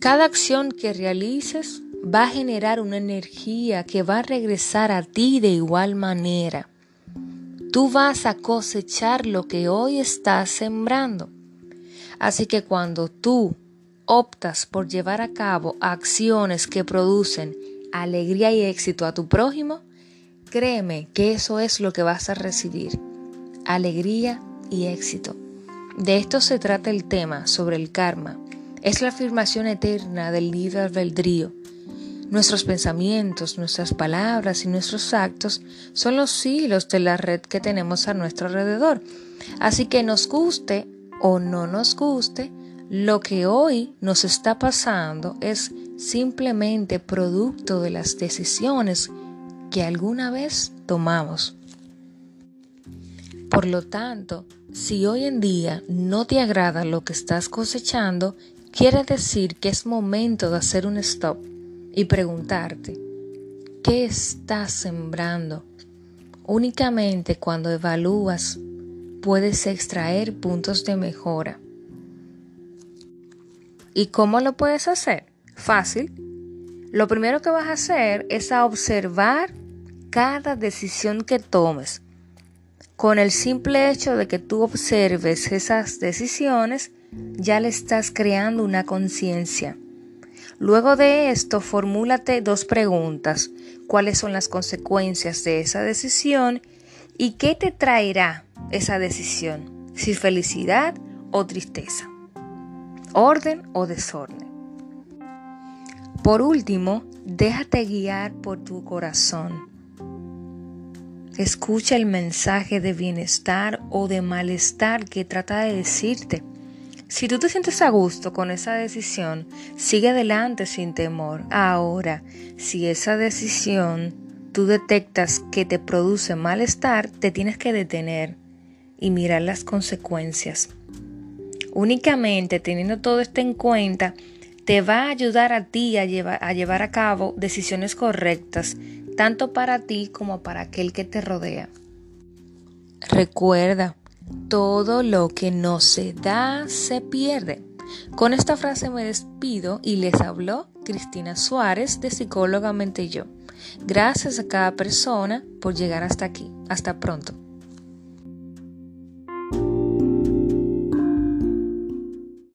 Cada acción que realices va a generar una energía que va a regresar a ti de igual manera. Tú vas a cosechar lo que hoy estás sembrando. Así que cuando tú optas por llevar a cabo acciones que producen alegría y éxito a tu prójimo, créeme que eso es lo que vas a recibir. Alegría y éxito. De esto se trata el tema sobre el karma. Es la afirmación eterna del libre albedrío. Nuestros pensamientos, nuestras palabras y nuestros actos son los hilos de la red que tenemos a nuestro alrededor. Así que nos guste o no nos guste, lo que hoy nos está pasando es simplemente producto de las decisiones que alguna vez tomamos. Por lo tanto, si hoy en día no te agrada lo que estás cosechando, quiere decir que es momento de hacer un stop y preguntarte, ¿qué estás sembrando? Únicamente cuando evalúas puedes extraer puntos de mejora. ¿Y cómo lo puedes hacer? Fácil. Lo primero que vas a hacer es a observar cada decisión que tomes. Con el simple hecho de que tú observes esas decisiones, ya le estás creando una conciencia. Luego de esto, formúlate dos preguntas. ¿Cuáles son las consecuencias de esa decisión? ¿Y qué te traerá esa decisión? Si felicidad o tristeza. Orden o desorden. Por último, déjate guiar por tu corazón. Escucha el mensaje de bienestar o de malestar que trata de decirte. Si tú te sientes a gusto con esa decisión, sigue adelante sin temor. Ahora, si esa decisión tú detectas que te produce malestar, te tienes que detener y mirar las consecuencias. Únicamente teniendo todo esto en cuenta, te va a ayudar a ti a llevar, a llevar a cabo decisiones correctas, tanto para ti como para aquel que te rodea. Recuerda, todo lo que no se da se pierde. Con esta frase me despido y les habló Cristina Suárez de Psicólogamente Yo. Gracias a cada persona por llegar hasta aquí. Hasta pronto.